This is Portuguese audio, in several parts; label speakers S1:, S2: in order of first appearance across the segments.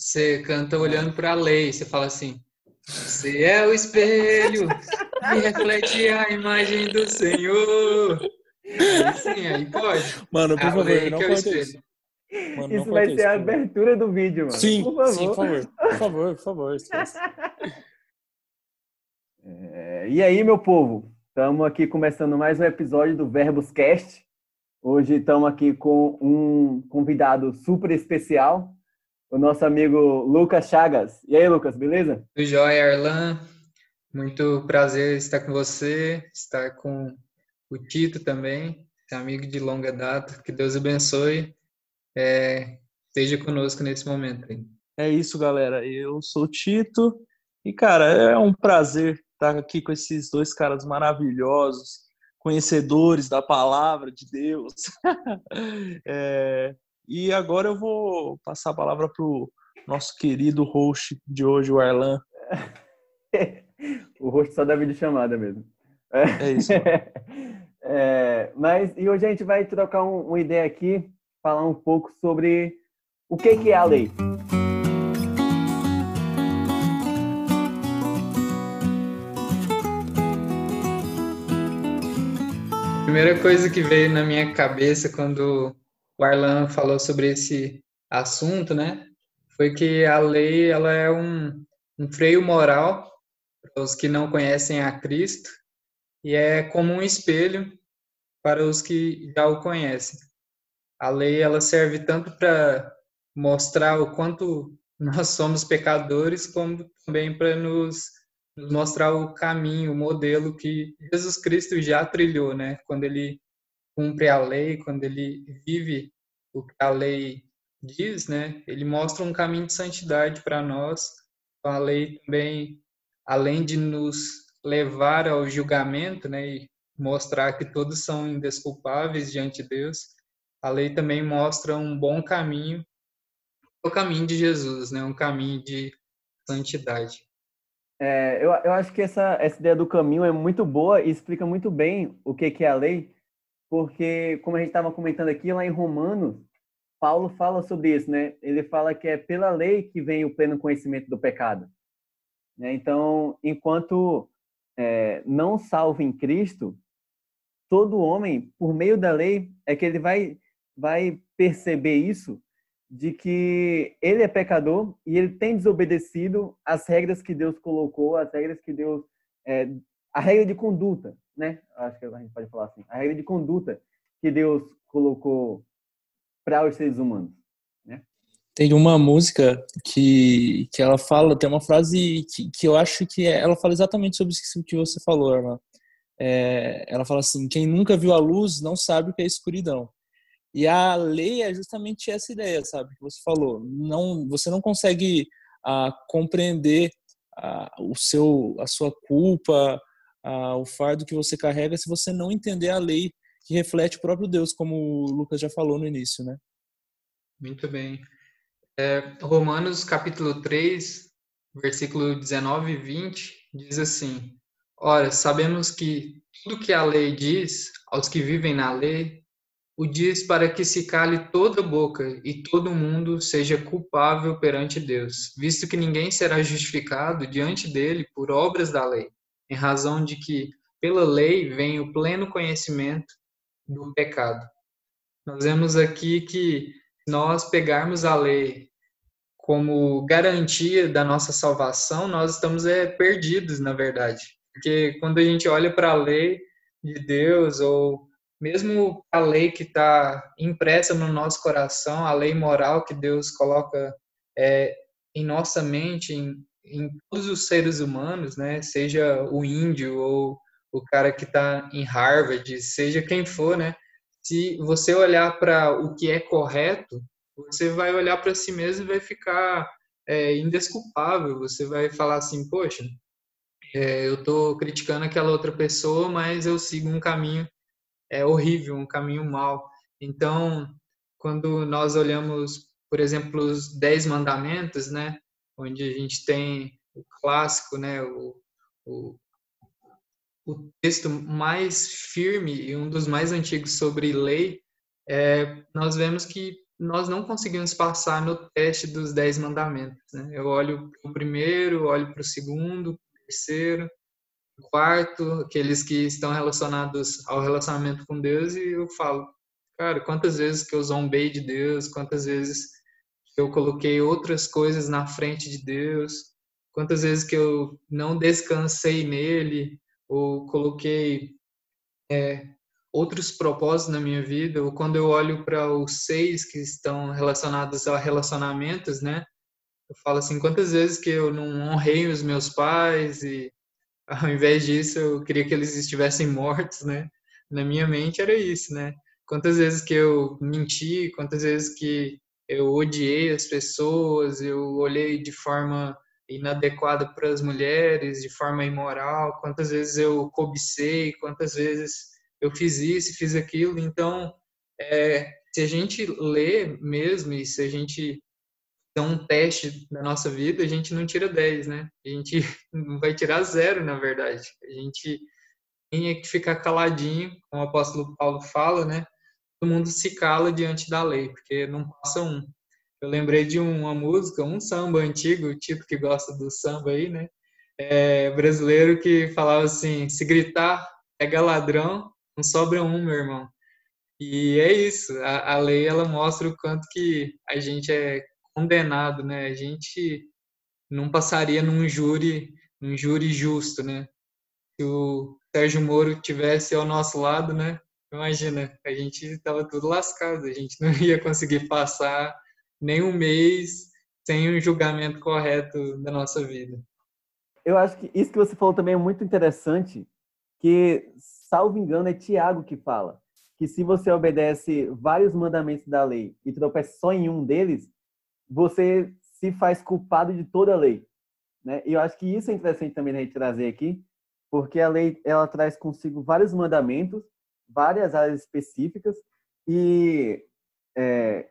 S1: você canta olhando para a lei, você fala assim: Você é o espelho que reflete a imagem do Senhor. Aí sim, aí pode.
S2: Mano, por
S1: A
S2: favor,
S1: lei
S2: não
S1: que é o espelho.
S2: isso. Mano,
S3: Isso
S2: não
S3: vai ser a
S2: por favor.
S3: abertura do vídeo, mano.
S2: Sim,
S3: por favor.
S2: sim, por favor. Por favor, por favor.
S3: É, e aí, meu povo? Estamos aqui começando mais um episódio do Verbos Cast. Hoje estamos aqui com um convidado super especial, o nosso amigo Lucas Chagas. E aí, Lucas, beleza?
S1: Do Joia Arlan, muito prazer estar com você, estar com o Tito também, amigo de longa data. Que Deus abençoe. É, esteja conosco nesse momento. aí.
S2: É isso, galera. Eu sou o Tito e, cara, é um prazer estar aqui com esses dois caras maravilhosos, conhecedores da palavra de Deus. É, e agora eu vou passar a palavra pro nosso querido host de hoje, o Arlan.
S3: o rosto só da videochamada mesmo.
S2: É isso. mano.
S3: É, mas e hoje a gente vai trocar um- uma ideia aqui, falar um pouco sobre o que, que é a lei.
S1: A primeira coisa que veio na minha cabeça quando o Arlan falou sobre esse assunto, né, foi que a lei ela é um, um freio moral para os que não conhecem a Cristo e é como um espelho para os que já o conhecem. A lei ela serve tanto para mostrar o quanto nós somos pecadores, como também para nos mostrar o caminho, o modelo que Jesus Cristo já trilhou, né? Quando ele cumpre a lei, quando ele vive o que a lei diz, né? Ele mostra um caminho de santidade para nós. Então, a lei também, além de nos levar ao julgamento, né? E mostrar que todos são indesculpáveis diante de Deus, a lei também mostra um bom caminho, o caminho de Jesus, né? Um caminho de santidade.
S3: É, eu, eu acho que essa, essa ideia do caminho é muito boa e explica muito bem o que, que é a lei, porque, como a gente estava comentando aqui, lá em Romanos, Paulo fala sobre isso, né? Ele fala que é pela lei que vem o pleno conhecimento do pecado. Né? Então, enquanto é, não salvo em Cristo, todo homem, por meio da lei, é que ele vai, vai perceber isso, de que ele é pecador e ele tem desobedecido as regras que Deus colocou, as regras que Deus. É, a regra de conduta, né? Acho que a gente pode falar assim. A regra de conduta que Deus colocou para os seres humanos.
S2: Tem uma música que, que ela fala, tem uma frase que, que eu acho que é- ela fala exatamente sobre isso que você falou, Arlan. É, ela fala assim: quem nunca viu a luz não sabe o que é escuridão. E a lei é justamente essa ideia, sabe? Que você falou. Não, você não consegue ah, compreender ah, o seu, a sua culpa, ah, o fardo que você carrega, se você não entender a lei que reflete o próprio Deus, como o Lucas já falou no início, né?
S1: Muito bem. É, Romanos capítulo 3, versículo 19 e 20, diz assim: Ora, sabemos que tudo que a lei diz aos que vivem na lei, o diz para que se cale toda boca e todo mundo seja culpável perante Deus, visto que ninguém será justificado diante dele por obras da lei, em razão de que pela lei vem o pleno conhecimento do pecado. Nós vemos aqui que nós pegarmos a lei como garantia da nossa salvação, nós estamos é, perdidos, na verdade. Porque quando a gente olha para a lei de Deus, ou mesmo a lei que está impressa no nosso coração, a lei moral que Deus coloca é, em nossa mente, em, em todos os seres humanos, né? seja o índio ou o cara que está em Harvard, seja quem for, né? se você olhar para o que é correto, você vai olhar para si mesmo e vai ficar é, indesculpável. Você vai falar assim, poxa, é, eu estou criticando aquela outra pessoa, mas eu sigo um caminho é, horrível, um caminho mau. Então, quando nós olhamos, por exemplo, os Dez Mandamentos, né, onde a gente tem o clássico, né, o, o, o texto mais firme e um dos mais antigos sobre lei, é, nós vemos que nós não conseguimos passar no teste dos dez mandamentos. Né? Eu olho para o primeiro, olho para o segundo, terceiro, quarto, aqueles que estão relacionados ao relacionamento com Deus, e eu falo, cara, quantas vezes que eu zombei de Deus, quantas vezes eu coloquei outras coisas na frente de Deus, quantas vezes que eu não descansei nele, ou coloquei é, outros propósitos na minha vida, ou quando eu olho para os seis que estão relacionados a relacionamentos, né? Eu falo assim, quantas vezes que eu não honrei os meus pais e ao invés disso eu queria que eles estivessem mortos, né? Na minha mente era isso, né? Quantas vezes que eu menti, quantas vezes que eu odiei as pessoas, eu olhei de forma inadequada para as mulheres, de forma imoral, quantas vezes eu cobicei, quantas vezes eu fiz isso, fiz aquilo. Então, é, se a gente lê mesmo e se a gente dá um teste na nossa vida, a gente não tira 10, né? A gente vai tirar zero, na verdade. A gente tem que ficar caladinho, como o apóstolo Paulo fala, né? Mundo se cala diante da lei, porque não passa um. Eu lembrei de uma música, um samba antigo, o tipo que gosta do samba aí, né? É, brasileiro que falava assim: se gritar, pega ladrão, não sobra um, meu irmão. E é isso, a, a lei ela mostra o quanto que a gente é condenado, né? A gente não passaria num júri, num júri justo, né? Se o Sérgio Moro tivesse ao nosso lado, né? Imagina, a gente estava tudo lascado, a gente não ia conseguir passar nem um mês sem um julgamento correto da nossa vida.
S3: Eu acho que isso que você falou também é muito interessante, que salvo engano, é Tiago que fala que se você obedece vários mandamentos da lei e tropeça só em um deles, você se faz culpado de toda a lei. Né? E eu acho que isso é interessante também a gente trazer aqui, porque a lei ela traz consigo vários mandamentos, várias áreas específicas, e é,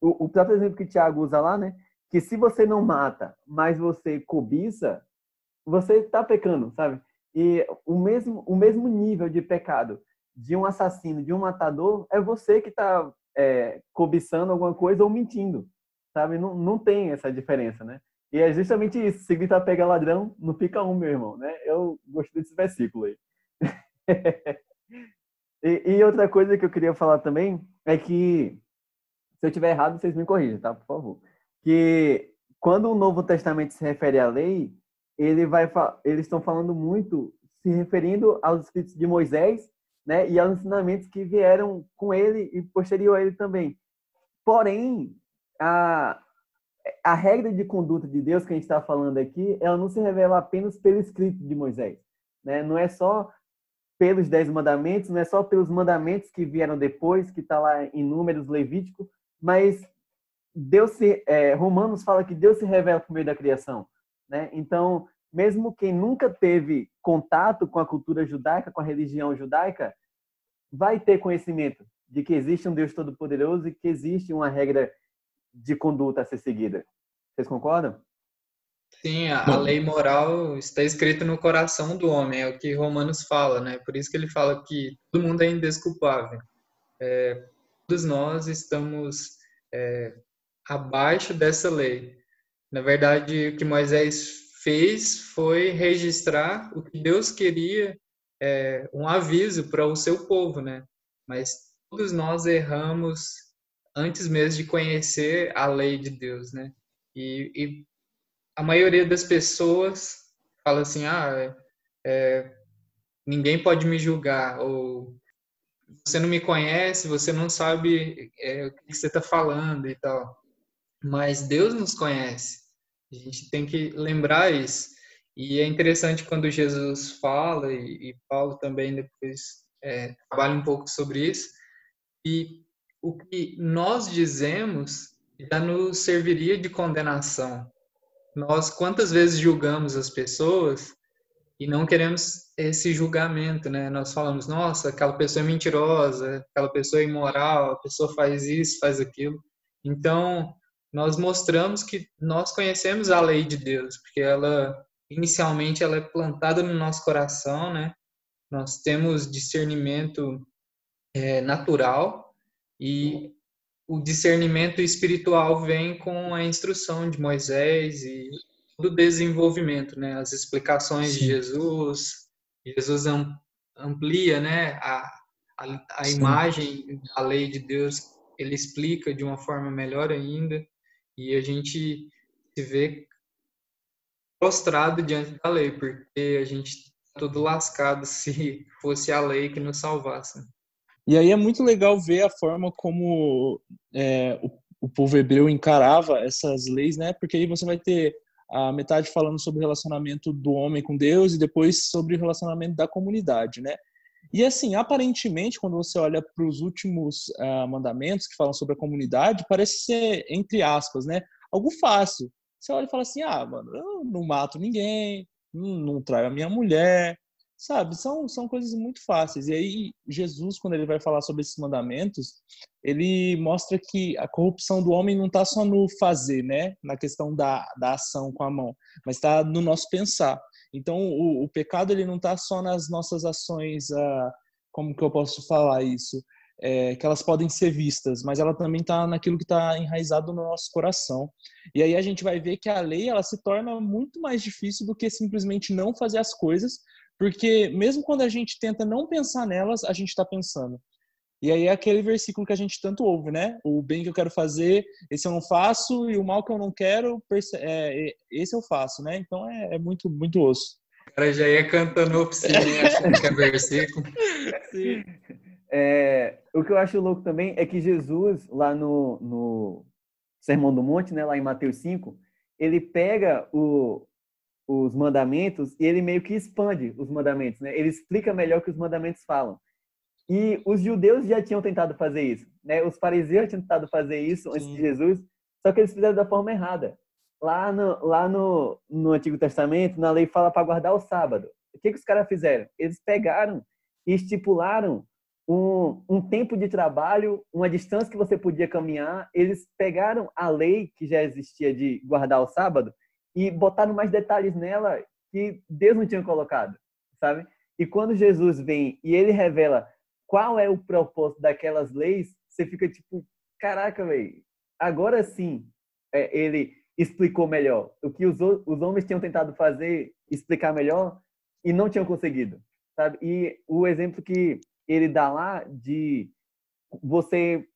S3: o, o próprio exemplo que o Tiago usa lá, né? que se você não mata, mas você cobiça, você está pecando, sabe? E o mesmo, o mesmo nível de pecado de um assassino, de um matador, é você que está é, cobiçando alguma coisa ou mentindo, sabe? Não, não tem essa diferença, né? E é justamente isso. Se gritar pega ladrão, não fica um, meu irmão, né? Eu gostei desse versículo aí. e, e, outra coisa que eu queria falar também é que, se eu tiver errado, vocês me corrijam, tá? Por favor. Que quando o Novo Testamento se refere à lei, ele vai, eles estão falando muito, se referindo aos escritos de Moisés, né, e aos ensinamentos que vieram com ele e posterior a ele também. Porém, a, a regra de conduta de Deus que a gente está falando aqui, ela não se revela apenas pelo escrito de Moisés, né? Não é só pelos dez mandamentos, não é só pelos mandamentos que vieram depois, que está lá em Números Levítico, mas Deus se, é, Romanos fala que Deus se revela por meio da criação. Né? Então, mesmo quem nunca teve contato com a cultura judaica, com a religião judaica, vai ter conhecimento de que existe um Deus Todo-Poderoso e que existe uma regra de conduta a ser seguida. Vocês concordam?
S1: Sim, a, lei moral está escrita no coração do homem, é o que Romanos fala, né? Por isso que ele fala que todo mundo é indesculpável. É, todos nós estamos é, abaixo dessa lei. Na verdade, o que Moisés fez foi registrar o que Deus queria, é, um aviso para o seu povo, né? Mas todos nós erramos antes mesmo de conhecer a lei de Deus, né? E, e a maioria das pessoas fala assim, ah, é, é, ninguém pode me julgar, ou você não me conhece, você não sabe é, o que você está falando e tal mas Deus nos conhece. A gente tem que lembrar isso. E é interessante quando Jesus fala, e, e Paulo também depois é, trabalha um pouco sobre isso, e o que nós dizemos já nos serviria de condenação. Nós, quantas vezes julgamos as pessoas e não queremos esse julgamento, né? Nós falamos, nossa, aquela pessoa é mentirosa, aquela pessoa é imoral, a pessoa faz isso, faz aquilo. Então, nós mostramos que nós conhecemos a lei de Deus, porque ela inicialmente ela é plantada no nosso coração, né? Nós temos discernimento é, natural e o discernimento espiritual vem com a instrução de Moisés e do desenvolvimento, né? As explicações Sim. de Jesus, Jesus amplia, né? A, a, a imagem da lei de Deus, ele explica de uma forma melhor ainda e a gente se vê prostrado diante da lei, porque a gente está tudo lascado se fosse a lei que nos salvasse.
S2: E aí é muito legal ver a forma como é, o, o povo hebreu encarava essas leis, né? Porque aí você vai ter a metade falando sobre o relacionamento do homem com Deus e depois sobre o relacionamento da comunidade, né? E assim, aparentemente, quando você olha para os últimos uh, mandamentos que falam sobre a comunidade, parece ser, entre aspas, né? Algo fácil. Você olha e fala assim: ah, mano, eu não mato ninguém, não, traio a minha mulher, sabe? São, são coisas muito fáceis. E aí, Jesus, quando ele vai falar sobre esses mandamentos, ele mostra que a corrupção do homem não está só no fazer, né? Na questão da, da ação com a mão, mas está no nosso pensar. Então, o, o pecado ele não está só nas nossas ações, ah, como que eu posso falar isso? É, que elas podem ser vistas, mas ela também está naquilo que está enraizado no nosso coração. E aí a gente vai ver que a lei ela se torna muito mais difícil do que simplesmente não fazer as coisas, porque mesmo quando a gente tenta não pensar nelas, a gente está pensando. E aí é aquele versículo que a gente tanto ouve, né? O bem que eu quero fazer, esse eu não faço, e o mal que eu não quero, é, esse eu faço, né? Então é, é muito, muito osso.
S1: O cara já ia cantando oficina, achando que é versículo.
S3: Sim. É, o que eu acho louco também é que Jesus, lá no, no Sermão do Monte, né, lá em Mateus 5, ele pega o, os mandamentos e ele meio que expande os mandamentos, né? Ele explica melhor o que os mandamentos falam. E os judeus já tinham tentado fazer isso, né? Os fariseus tinham tentado fazer isso antes Sim. de Jesus, só que eles fizeram da forma errada. Lá no, lá no, no Antigo Testamento, na lei fala para guardar o sábado. O que, que os caras fizeram? Eles pegaram e estipularam um, um tempo de trabalho, uma distância que você podia caminhar. Eles pegaram a lei que já existia de guardar o sábado e botaram mais detalhes nela que Deus não tinha colocado, sabe? E quando Jesus vem e ele revela qual é o propósito daquelas leis, você fica tipo, caraca, velho, agora sim é, ele explicou melhor. O que os, os homens tinham tentado fazer, explicar melhor e não tinham conseguido, sabe? E o exemplo que ele dá lá de você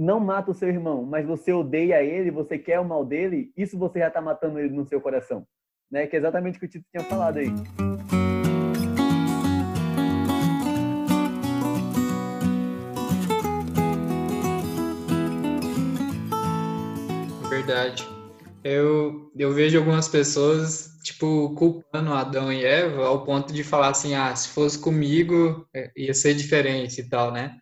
S3: não mata o seu irmão, mas você odeia ele, você quer o mal dele, isso você já está matando ele no seu coração. Né? Que é exatamente o que o Tito tinha falado aí.
S1: Verdade. Eu, eu vejo algumas pessoas, tipo, culpando Adão e Eva ao ponto de falar assim, ah, se fosse comigo, é, ia ser diferente e tal, né?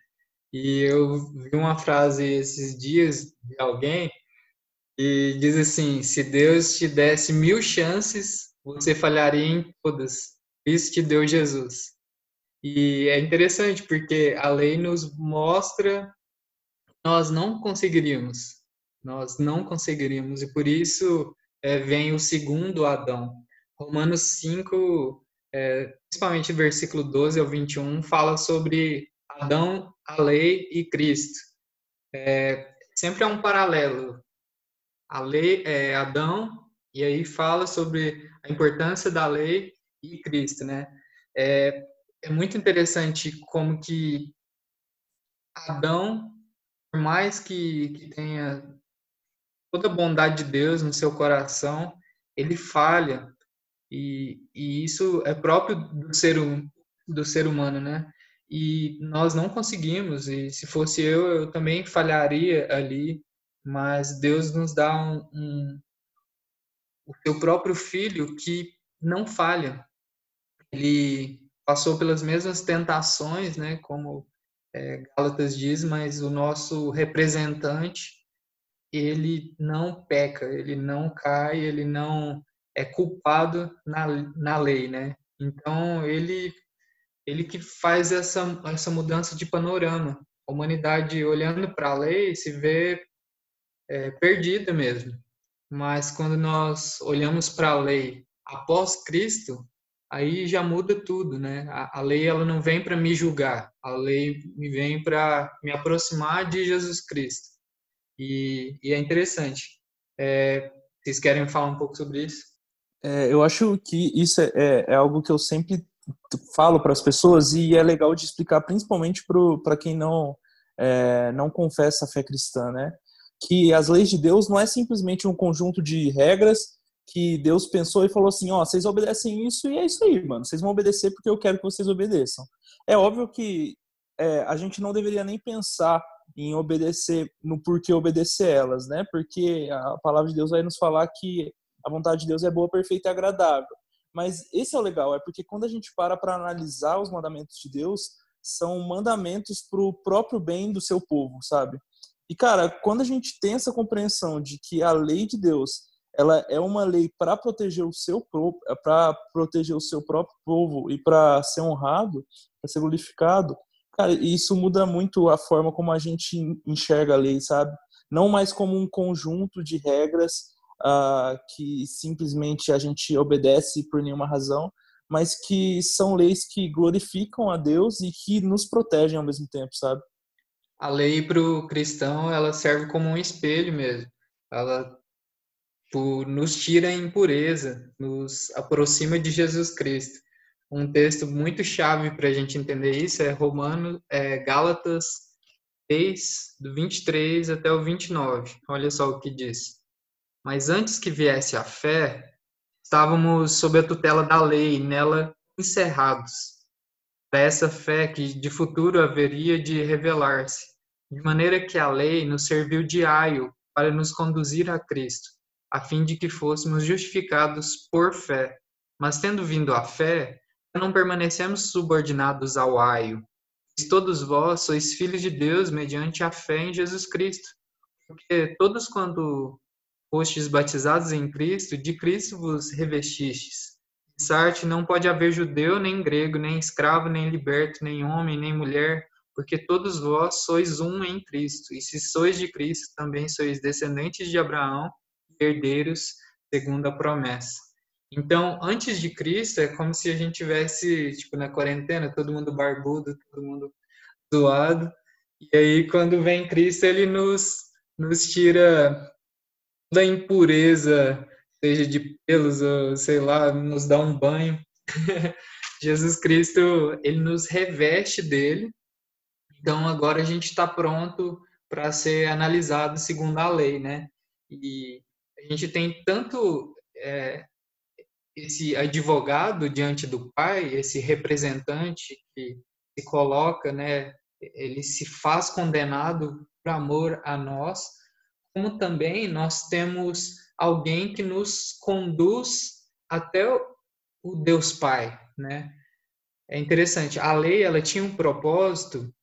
S1: E eu vi uma frase esses dias de alguém e diz assim: se Deus te desse mil chances, você falharia em todas. Isso te deu Jesus. E é interessante porque a lei nos mostra que nós não conseguiríamos. Nós não conseguiríamos. E por isso é, vem o segundo Adão. Romanos 5, é, principalmente versículo 12 ao 21, fala sobre Adão, a lei e Cristo. É, sempre é um paralelo. A lei é Adão e aí fala sobre a importância da lei e Cristo, né? É, é muito interessante como que Adão, por mais que, que tenha toda a bondade de Deus no seu coração, ele falha. E, e isso é próprio do ser, do ser humano, né? E nós não conseguimos. E se fosse eu, eu também falharia ali. Mas Deus nos dá um, um o seu próprio filho que não falha. Ele passou pelas mesmas tentações, né? Como é, Gálatas diz, mas o nosso representante ele não peca, ele não cai, ele não é culpado na, na lei, né? Então ele ele que faz essa, essa mudança de panorama. A humanidade, olhando para a lei, se vê é, perdida mesmo. Mas quando nós olhamos para a lei após Cristo, aí já muda tudo, né? A, a lei ela não vem para me julgar, a lei me vem para me aproximar de Jesus Cristo. E, e é interessante. É, vocês querem falar um pouco sobre isso?
S2: É, eu acho que isso é, é, é algo que eu sempre falo para as pessoas e é legal de explicar, principalmente para quem não é, não confessa a fé cristã, né? Que as leis de Deus não é simplesmente um conjunto de regras que Deus pensou e falou assim, ó, oh, vocês obedecem isso e é isso aí, mano. Vocês vão obedecer porque eu quero que vocês obedeçam. É óbvio que é, a gente não deveria nem pensar em obedecer, no porquê obedecer elas, né? Porque a palavra de Deus vai nos falar que a vontade de Deus é boa, perfeita e agradável. Mas esse é o legal, é porque quando a gente para para analisar os mandamentos de Deus, são mandamentos para o próprio bem do seu povo, sabe? E cara, quando a gente tem essa compreensão de que a lei de Deus, ela é uma lei para proteger o seu para proteger o seu próprio povo e para ser honrado, para ser glorificado, cara, isso muda muito a forma como a gente enxerga a lei, sabe? Não mais como um conjunto de regras uh, que simplesmente a gente obedece por nenhuma razão, mas que são leis que glorificam a Deus e que nos protegem ao mesmo tempo, sabe?
S1: A lei para o cristão ela serve como um espelho mesmo. Ela nos tira a impureza, nos aproxima de Jesus Cristo. Um texto muito chave para a gente entender isso é Romano, é Gálatas 6, do 23 até o 29. Olha só o que diz. Mas antes que viesse a fé, estávamos sob a tutela da lei, nela encerrados. Para essa fé que de futuro haveria de revelar-se, de maneira que a lei nos serviu de aio para nos conduzir a Cristo, a fim de que fôssemos justificados por fé. Mas tendo vindo a fé, não permanecemos subordinados ao aio. Todos vós sois filhos de Deus mediante a fé em Jesus Cristo. Porque todos quando fostes batizados em Cristo, de Cristo vos revestistes. Sarte não pode haver judeu, nem grego, nem escravo, nem liberto, nem homem, nem mulher, porque todos vós sois um em Cristo. E se sois de Cristo, também sois descendentes de Abraão, herdeiros segundo a promessa. Então, antes de Cristo, é como se a gente tivesse, tipo, na quarentena, todo mundo barbudo, todo mundo zoado. E aí, quando vem Cristo, ele nos, nos tira da impureza, seja de pelos ou sei lá, nos dá um banho. Jesus Cristo, ele nos reveste dele. Então agora a gente está pronto para ser analisado segundo a lei, né? E a gente tem tanto é, esse advogado diante do Pai, esse representante que se coloca, né? Ele se faz condenado por amor a nós, como também nós temos alguém que nos conduz até o Deus Pai, né? É interessante, a lei ela tinha um propósito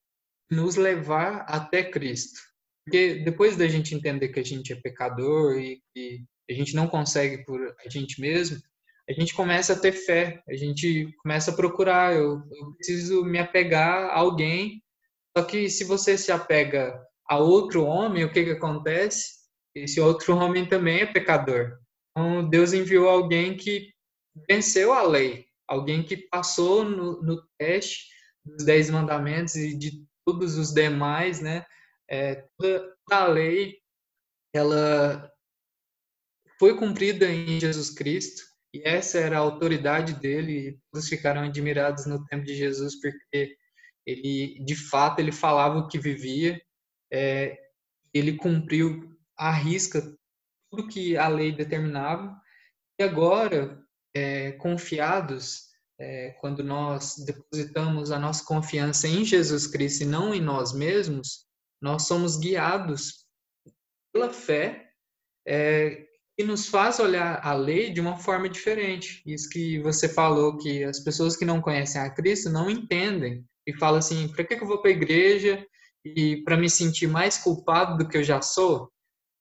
S1: nos levar até Cristo. Porque depois da gente entender que a gente é pecador e que a gente não consegue por a gente mesmo, a gente começa a ter fé, a gente começa a procurar, eu, eu preciso me apegar a alguém. Só que se você se apega a outro homem, o que, que acontece? Esse outro homem também é pecador. Então, Deus enviou alguém que venceu a lei, alguém que passou no, no teste dos dez mandamentos e de todos os demais, né? É, toda a lei, ela foi cumprida em Jesus Cristo e essa era a autoridade dele. E todos ficaram admirados no tempo de Jesus porque ele, de fato, ele falava o que vivia é, ele cumpriu à risca tudo que a lei determinava, e agora, é, confiados, é, quando nós depositamos a nossa confiança em Jesus Cristo e não em nós mesmos, nós somos guiados pela fé é, que nos faz olhar a lei de uma forma diferente. Isso que você falou, que as pessoas que não conhecem a Cristo não entendem e falam assim: para que eu vou para a igreja? E para me sentir mais culpado do que eu já sou,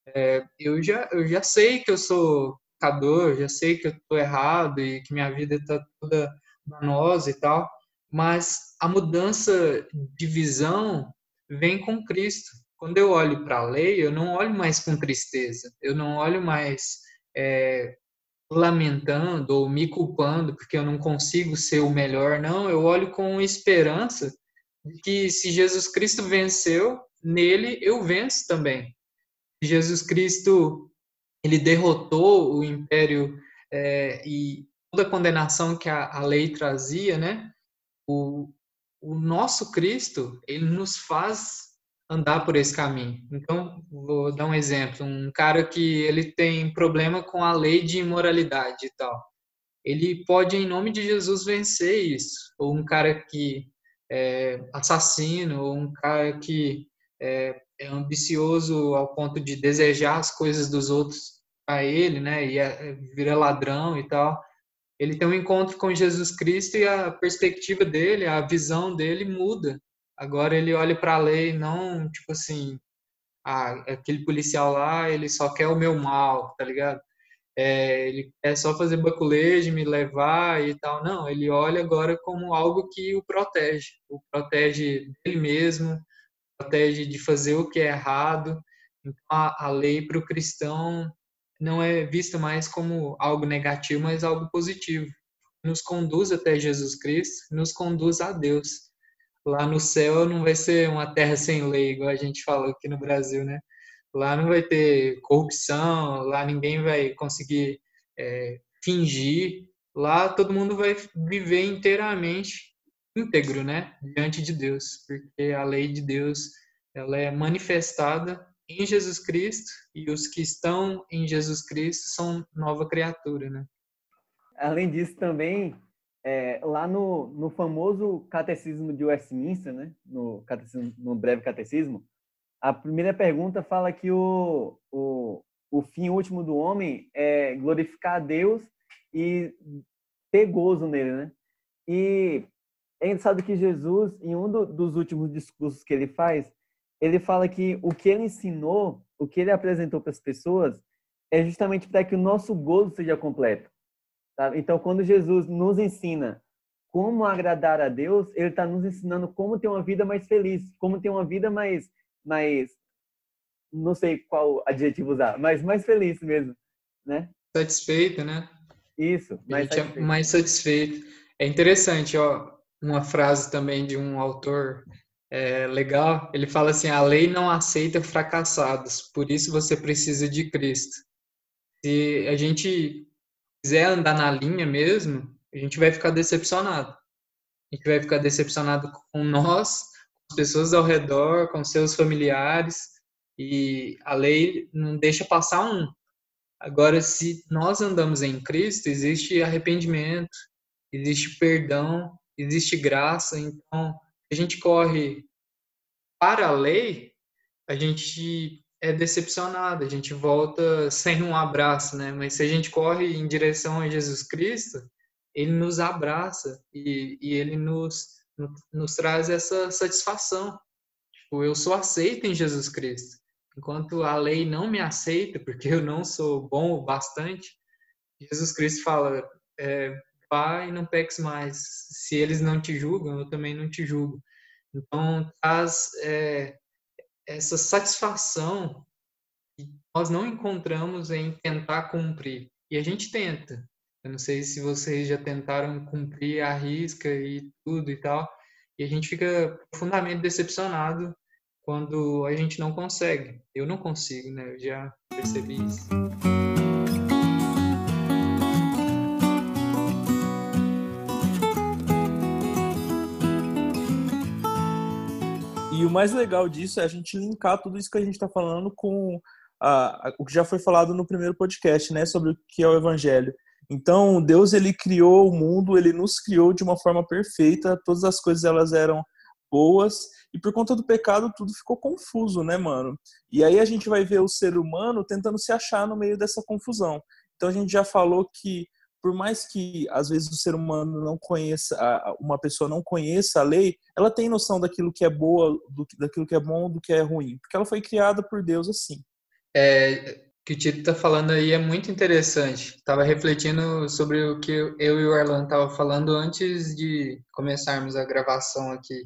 S1: é, eu, já, eu já sei que eu sou pecador, já sei que eu estou errado e que minha vida está toda danosa e tal, mas a mudança de visão vem com Cristo. Quando eu olho para a lei, eu não olho mais com tristeza, eu não olho mais é, lamentando ou me culpando porque eu não consigo ser o melhor, não, eu olho com esperança que se Jesus Cristo venceu, nele eu venço também. Jesus Cristo ele derrotou o império é, e toda a condenação que a, a lei trazia, né? O, o nosso Cristo ele nos faz andar por esse caminho. Então, vou dar um exemplo, um cara que ele tem problema com a lei de imoralidade e tal. Ele pode, em nome de Jesus, vencer isso. Ou um cara que é assassino, um cara que é, é ambicioso ao ponto de desejar as coisas dos outros a ele, né, e é, vira ladrão e tal. Ele tem um encontro com Jesus Cristo e a perspectiva dele, a visão dele muda Agora ele olha para a lei não tipo assim, ah, aquele policial lá, ele só quer o meu mal, tá ligado? É, ele é só fazer baculejo, me levar e tal. Não, ele olha agora como algo que o protege, o protege dele mesmo, protege de fazer o que é errado. Então a, a lei para o cristão não é vista mais como algo negativo, mas algo positivo. Nos conduz até Jesus Cristo, nos conduz a Deus lá no céu não vai ser uma terra sem lei, igual a gente falou aqui no Brasil, né? Lá não vai ter corrupção, lá ninguém vai conseguir é, fingir, lá todo mundo vai viver inteiramente íntegro, né? Diante de Deus, porque a lei de Deus ela é manifestada em Jesus Cristo e os que estão em Jesus Cristo são nova criatura, né?
S3: Além disso também é, lá no, no famoso catecismo de Westminster, né, no, catecismo, no breve catecismo, a primeira pergunta fala que o, o, o fim último do homem é glorificar a Deus e ter gozo nele, né? E é engraçado que Jesus, em um do, dos últimos discursos que ele faz, ele fala que o que ele ensinou, o que ele apresentou para as pessoas, é justamente para que o nosso gozo seja completo. Sabe? Então, quando Jesus nos ensina como agradar a Deus, ele está nos ensinando como ter uma vida mais feliz, como ter uma vida mais, mais, não sei qual adjetivo usar, mas mais feliz mesmo, né?
S1: Satisfeito, né?
S3: Isso,
S1: mais satisfeito. É mais satisfeito. É interessante, ó, uma frase também de um autor é, legal. Ele fala assim: a lei não aceita fracassados, por isso você precisa de Cristo. Se a gente quiser andar na linha mesmo, a gente vai ficar decepcionado. A gente vai ficar decepcionado com nós, as pessoas ao redor, com seus familiares, e a lei não deixa passar um. Agora, se nós andamos em Cristo, existe arrependimento, existe perdão, existe graça, então a gente corre para a lei, a gente é decepcionado, a gente volta sem um abraço, né? Mas se a gente corre em direção a Jesus Cristo, ele nos abraça e, e ele nos, nos traz essa satisfação. Tipo, eu sou aceito em Jesus Cristo. Enquanto a lei não me aceita, porque eu não sou bom o bastante, Jesus Cristo fala: é, vá e não peques mais. Se eles não te julgam, eu também não te julgo. Então, traz é, essa satisfação que nós não encontramos em tentar cumprir. E a gente tenta. Eu não sei se vocês já tentaram cumprir a risca e tudo e tal. E a gente fica profundamente decepcionado quando a gente não consegue. Eu não consigo, né? Eu já percebi isso.
S2: E o mais legal disso é a gente linkar tudo isso que a gente está falando com a, a, o que já foi falado no primeiro podcast, né, sobre o que é o Evangelho. Então, Deus ele criou o mundo, ele nos criou de uma forma perfeita, todas as coisas elas eram boas e por conta do pecado tudo ficou confuso, né, mano? E aí a gente vai ver o ser humano tentando se achar no meio dessa confusão. Então a gente já falou que por mais que às vezes o ser humano não conheça, uma pessoa não conheça a lei, ela tem noção daquilo que é boa, do, daquilo que é bom, do que é ruim, porque ela foi criada por Deus assim.
S1: É, que o Tito está falando aí é muito interessante. Estava refletindo sobre o que eu e o Arlan estavam falando antes de começarmos a gravação aqui.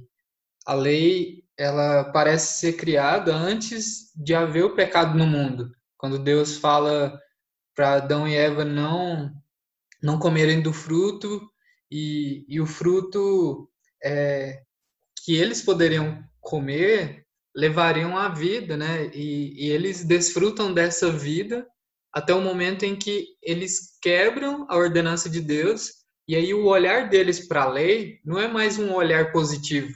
S1: A lei, ela parece ser criada antes de haver o pecado no mundo. Quando Deus fala para Adão e Eva não não comerem do fruto e, e o fruto é, que eles poderiam comer levariam a vida, né? E, e eles desfrutam dessa vida até o momento em que eles quebram a ordenança de Deus e aí o olhar deles para a lei não é mais um olhar positivo.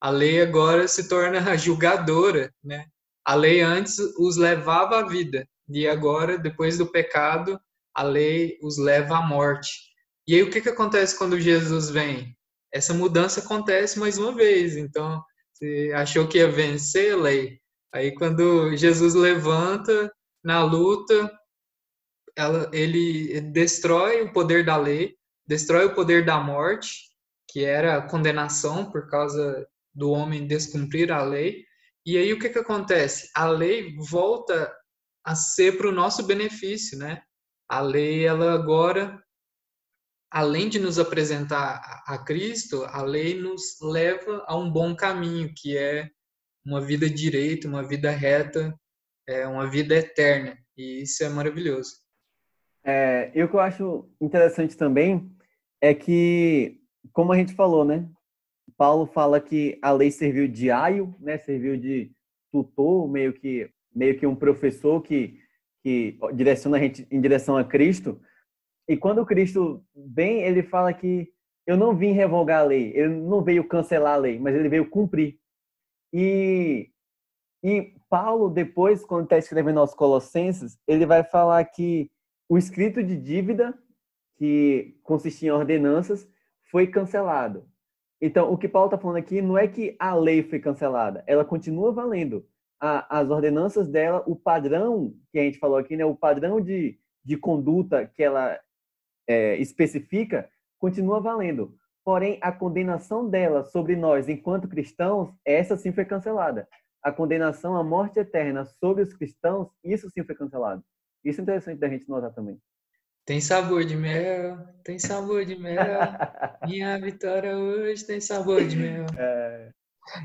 S1: A lei agora se torna julgadora, né? A lei antes os levava à vida e agora, depois do pecado, a lei os leva à morte. E aí o que, que acontece quando Jesus vem? Essa mudança acontece mais uma vez. Então, você achou que ia vencer a lei. Aí quando Jesus levanta na luta, ela, ele destrói o poder da lei, destrói o poder da morte, que era a condenação por causa do homem descumprir a lei. E aí o que, que acontece? A lei volta a ser para o nosso benefício, né? A lei, ela agora, além de nos apresentar a Cristo, a lei nos leva a um bom caminho, que é uma vida direita, uma vida reta, é uma vida eterna. E isso é maravilhoso.
S3: É, e o que eu acho interessante também é que, como a gente falou, né? Paulo fala que a lei serviu de aio, né? Serviu de tutor, meio que meio que um professor que que direciona a gente em direção a Cristo. E quando Cristo vem, ele fala que eu não vim revogar a lei, ele não veio cancelar a lei, mas ele veio cumprir. E e Paulo depois, quando está escrevendo aos Colossenses, ele vai falar que o escrito de dívida, que consistia em ordenanças, foi cancelado. Então, o que Paulo está falando aqui não é que a lei foi cancelada, ela continua valendo. A, as ordenanças dela, o padrão que a gente falou aqui, né, o padrão de, de conduta que ela é, especifica, continua valendo. Porém, a condenação dela sobre nós enquanto cristãos, essa sim foi cancelada. A condenação à morte eterna sobre os cristãos, isso sim foi cancelado. Isso é interessante da gente notar também.
S1: Tem sabor de mel, tem sabor de mel. Minha vitória hoje tem sabor de mel. É.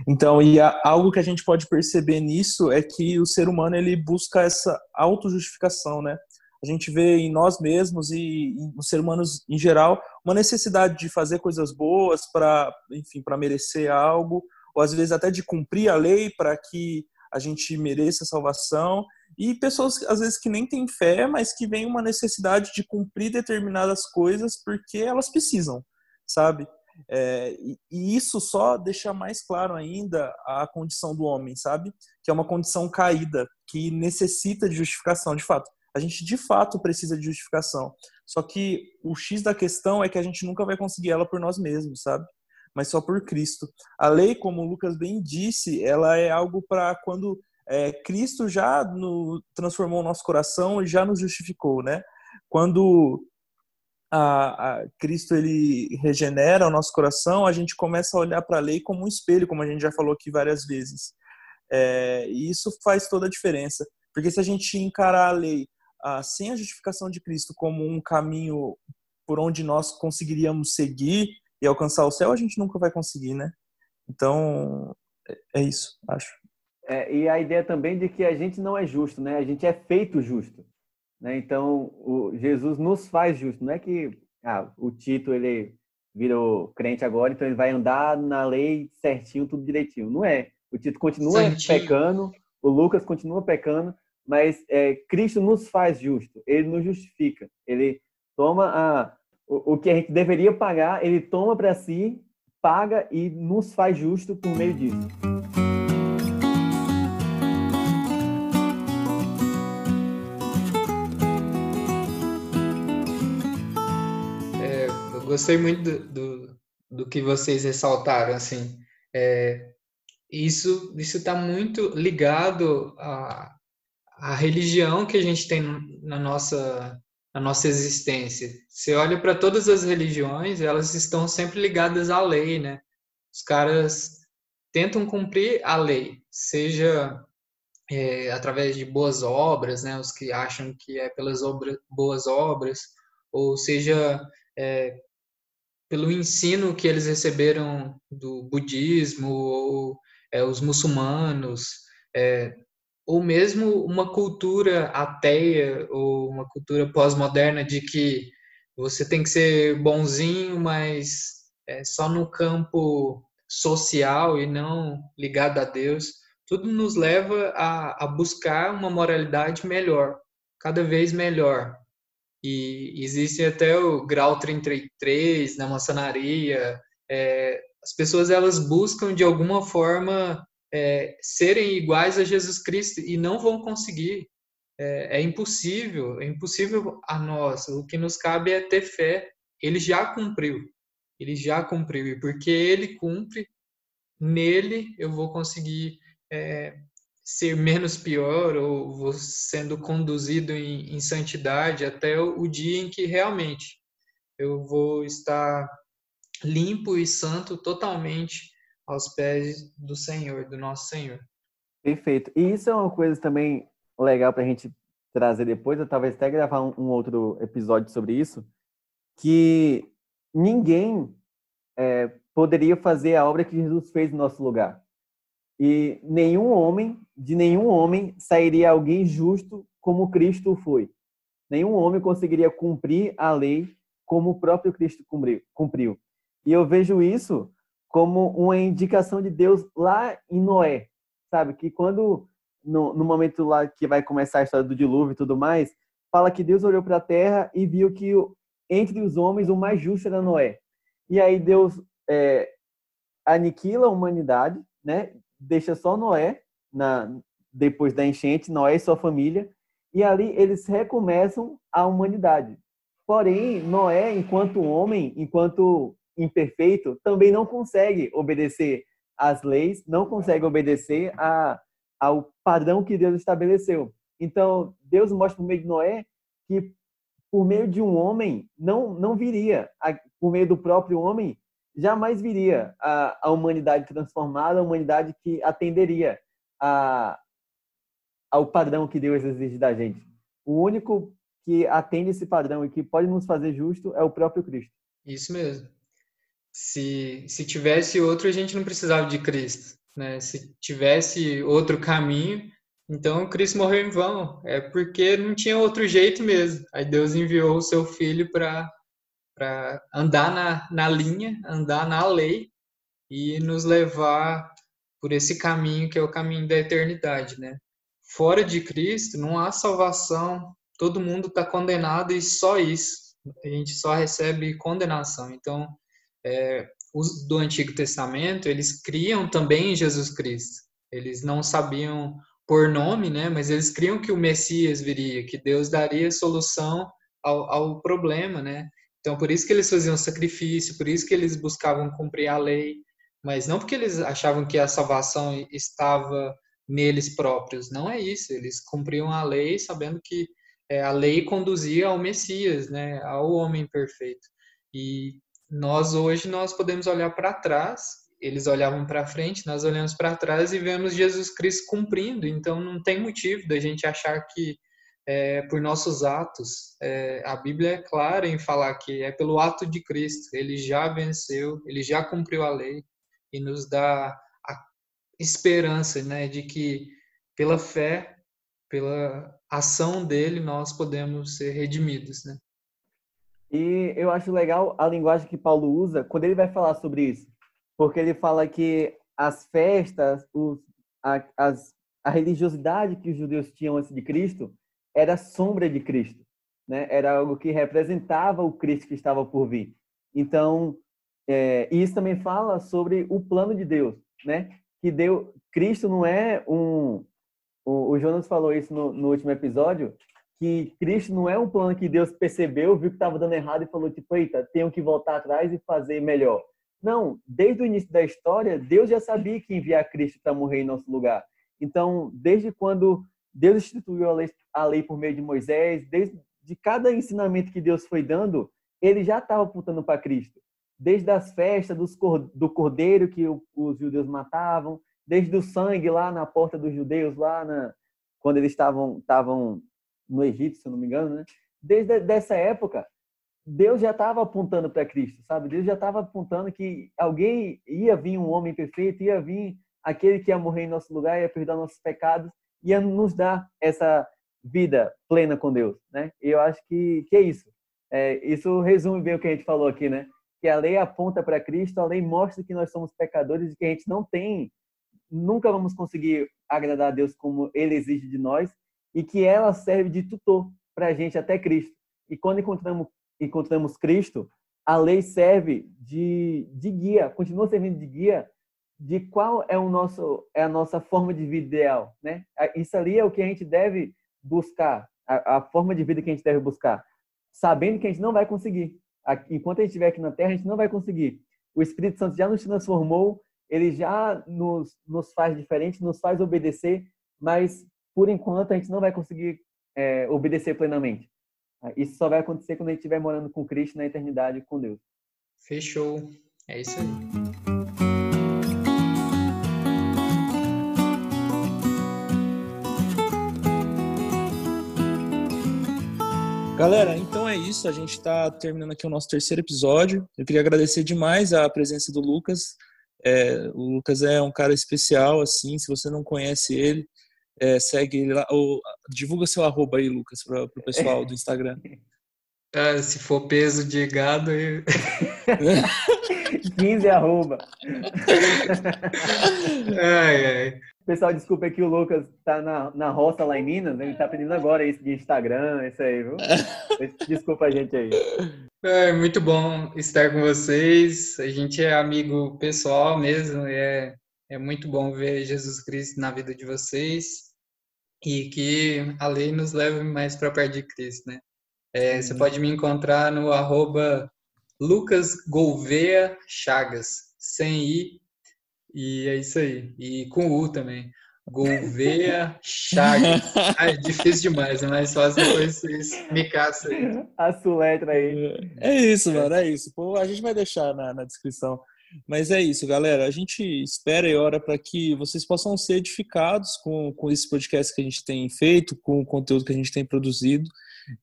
S2: Então, e algo que a gente pode perceber nisso é que o ser humano ele busca essa autojustificação, né? A gente vê em nós mesmos e nos seres humanos em geral uma necessidade de fazer coisas boas para, enfim, para merecer algo, ou às vezes até de cumprir a lei para que a gente mereça salvação e pessoas às vezes que nem têm fé, mas que vêm uma necessidade de cumprir determinadas coisas porque elas precisam, sabe? É, e, isso só deixa mais claro ainda a condição do homem, sabe? Que é uma condição caída, que necessita de justificação, de fato. A gente de fato precisa de justificação. Só que o X da questão é que a gente nunca vai conseguir ela por nós mesmos, sabe? Mas só por Cristo. A lei, como o Lucas bem disse, ela é algo para quando é, Cristo já no, transformou o nosso coração e já nos justificou, né? Quando a, a, Cristo ele regenera o nosso coração, a gente começa a olhar para a lei como um espelho, como a gente já falou aqui várias vezes. É, e isso faz toda a diferença, porque se a gente encarar a lei ah, sem a justificação de Cristo como um caminho por onde nós conseguiríamos seguir e alcançar o céu, a gente nunca vai conseguir, né? Então, é, é isso, acho.
S3: É, e a ideia também de que a gente não é justo, né? A gente é feito justo. Né? Então, o Jesus nos faz justo. Não é que ah, o Tito ele virou crente agora, então ele vai andar na lei certinho, tudo direitinho. Não é. O Tito continua certinho. pecando, o Lucas continua pecando, mas é, Cristo nos faz justo. Ele nos justifica. Ele toma a, o, o que a gente deveria pagar, ele toma para si, paga e nos faz justo por meio disso.
S1: gostei muito do, do, do, que vocês ressaltaram, assim, é, isso isso está muito ligado à, à religião que a gente tem na nossa na nossa existência. Você olha para todas as religiões, elas estão sempre ligadas à lei, né? Os caras tentam cumprir a lei, seja é, através de boas obras, né? Os que acham que é pelas obras, boas obras, ou seja é, pelo ensino que eles receberam do budismo ou é, os muçulmanos, é, ou mesmo uma cultura ateia ou uma cultura pós-moderna de que você tem que ser bonzinho, mas é, só no campo social e não ligado a Deus. tudo nos leva a, a buscar uma moralidade melhor, cada vez melhor. E existe até o grau 33 na maçonaria. É, as pessoas elas buscam de alguma forma é, serem iguais a Jesus Cristo e não vão conseguir. É, é, impossível, é impossível a nós. O que nos cabe é ter fé. Ele já cumpriu, ele já cumpriu e porque ele cumpre, nele eu vou conseguir é, ser menos pior ou vou sendo conduzido em, em santidade até o, o dia em que realmente eu vou estar limpo e santo totalmente aos pés do Senhor, do nosso Senhor.
S3: Perfeito. E isso é uma coisa também legal para a gente trazer depois, eu talvez até gravar um outro episódio sobre isso, que ninguém é, poderia fazer a obra que Jesus fez no nosso lugar. E nenhum homem, de nenhum homem, sairia alguém justo como Cristo foi. Nenhum homem conseguiria cumprir a lei como o próprio Cristo cumpriu. E eu vejo isso como uma indicação de Deus lá em Noé, sabe? Que quando, no, no momento lá que vai começar a história do dilúvio e tudo mais, fala que Deus olhou para a terra e viu que entre os homens o mais justo era Noé. E aí Deus é, aniquila a humanidade, né? deixa só Noé na, depois da enchente, Noé e sua família, e ali eles recomeçam a humanidade. Porém, Noé, enquanto homem, enquanto imperfeito, também não consegue obedecer às leis, não consegue obedecer a, ao padrão que Deus estabeleceu. Então, Deus mostra por meio de Noé que por meio de um homem não não viria, por meio do próprio homem, jamais viria a, a humanidade transformada, a humanidade que atenderia a, ao padrão que Deus exige da gente. O único que atende esse padrão e que pode nos fazer justo é o próprio Cristo.
S1: Isso mesmo. Se, se tivesse outro, a gente não precisava de Cristo. Né? Se tivesse outro caminho, então Cristo morreu em vão. É porque não tinha outro jeito mesmo. Aí Deus enviou o seu filho para andar na, na linha, andar na lei e nos levar por esse caminho que é o caminho da eternidade, né? Fora de Cristo não há salvação, todo mundo está condenado e só isso. A gente só recebe condenação. Então, é, os do Antigo Testamento, eles criam também em Jesus Cristo. Eles não sabiam por nome, né? Mas eles criam que o Messias viria, que Deus daria solução ao, ao problema, né? Então, por isso que eles faziam sacrifício, por isso que eles buscavam cumprir a lei, mas não porque eles achavam que a salvação estava neles próprios. Não é isso. Eles cumpriam a lei sabendo que é, a lei conduzia ao Messias, né, ao homem perfeito. E nós hoje nós podemos olhar para trás. Eles olhavam para frente, nós olhamos para trás e vemos Jesus Cristo cumprindo. Então, não tem motivo da gente achar que é, por nossos atos. É, a Bíblia é clara em falar que é pelo ato de Cristo. Ele já venceu, ele já cumpriu a lei e nos dá a esperança né, de que pela fé, pela ação dele, nós podemos ser redimidos. Né?
S3: E eu acho legal a linguagem que Paulo usa quando ele vai falar sobre isso, porque ele fala que as festas, os, a, as, a religiosidade que os judeus tinham antes de Cristo era sombra de Cristo, né? Era algo que representava o Cristo que estava por vir. Então, é, isso também fala sobre o plano de Deus, né? Que deu Cristo não é um o, o Jonas falou isso no, no último episódio, que Cristo não é um plano que Deus percebeu, viu que estava dando errado e falou tipo, eita, tenho que voltar atrás e fazer melhor. Não, desde o início da história, Deus já sabia que enviar Cristo para morrer em nosso lugar. Então, desde quando Deus instituiu a lei, a lei por meio de Moisés, desde de cada ensinamento que Deus foi dando, ele já estava apontando para Cristo. Desde as festas dos, do cordeiro que os judeus matavam, desde o sangue lá na porta dos judeus, lá na, quando eles estavam, no Egito, se eu não me engano, né? Desde dessa época, Deus já estava apontando para Cristo, sabe? Deus já estava apontando que alguém ia vir um homem perfeito, ia vir aquele que ia morrer em nosso lugar, ia perdoar nossos pecados, ia nos dar essa vida plena com Deus, né? E eu acho que, que é isso. É, isso resume bem o que a gente falou aqui, né? Que a lei aponta para Cristo, a lei mostra que nós somos pecadores e que a gente não tem nunca vamos conseguir agradar a Deus como Ele exige de nós e que ela serve de tutor para a gente até Cristo. E quando encontramos, encontramos Cristo, a lei serve de, de guia, continua servindo de guia de qual é o nosso é a nossa forma de vida ideal, né? Isso ali é o que a gente deve buscar, a, a forma de vida que a gente deve buscar, sabendo que a gente não vai conseguir. Enquanto a gente estiver aqui na Terra, a gente não vai conseguir. O Espírito Santo já nos transformou, ele já nos, nos faz diferente, nos faz obedecer, mas por enquanto a gente não vai conseguir é, obedecer plenamente. Isso só vai acontecer quando a gente estiver morando com Cristo na eternidade com Deus.
S1: Fechou. É isso aí.
S2: Galera, então é isso. A gente está terminando aqui o nosso terceiro episódio. Eu queria agradecer demais a presença do Lucas. É, o Lucas é um cara especial, assim. Se você não conhece ele, é, segue ele lá. Ou, divulga seu arroba aí, Lucas, para o pessoal do Instagram.
S1: Ah, se for peso de gado. Eu...
S3: 15 arroba.
S1: ai, ai.
S3: Pessoal, desculpa aqui, o Lucas tá na, na roça lá em Minas, ele tá pedindo agora isso de Instagram, isso aí, viu? Desculpa a gente aí.
S1: É muito bom estar com vocês. A gente é amigo pessoal mesmo, é, é muito bom ver Jesus Cristo na vida de vocês e que a lei nos leve mais para perto de Cristo, né? É, você pode me encontrar no arroba Lucas Gouveia Chagas, sem I, e é isso aí. E com U também. Gouveia Chagas. Ah, é difícil demais, é mais fácil depois vocês me caçam aí.
S3: A sua letra aí.
S2: É isso, mano, é isso. Pô, a gente vai deixar na, na descrição. Mas é isso, galera. A gente espera e ora para que vocês possam ser edificados com, com esse podcast que a gente tem feito, com o conteúdo que a gente tem produzido.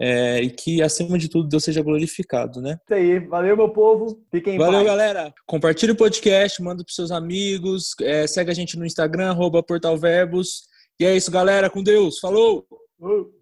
S2: É, e que, acima de tudo, Deus seja glorificado, né?
S3: Isso aí. Valeu, meu povo. Fiquem
S2: Valeu, paz. galera. Compartilhe o podcast, manda para seus amigos, é, segue a gente no Instagram, arroba Portal Verbos. E é isso, galera. Com Deus. Falou! Uh.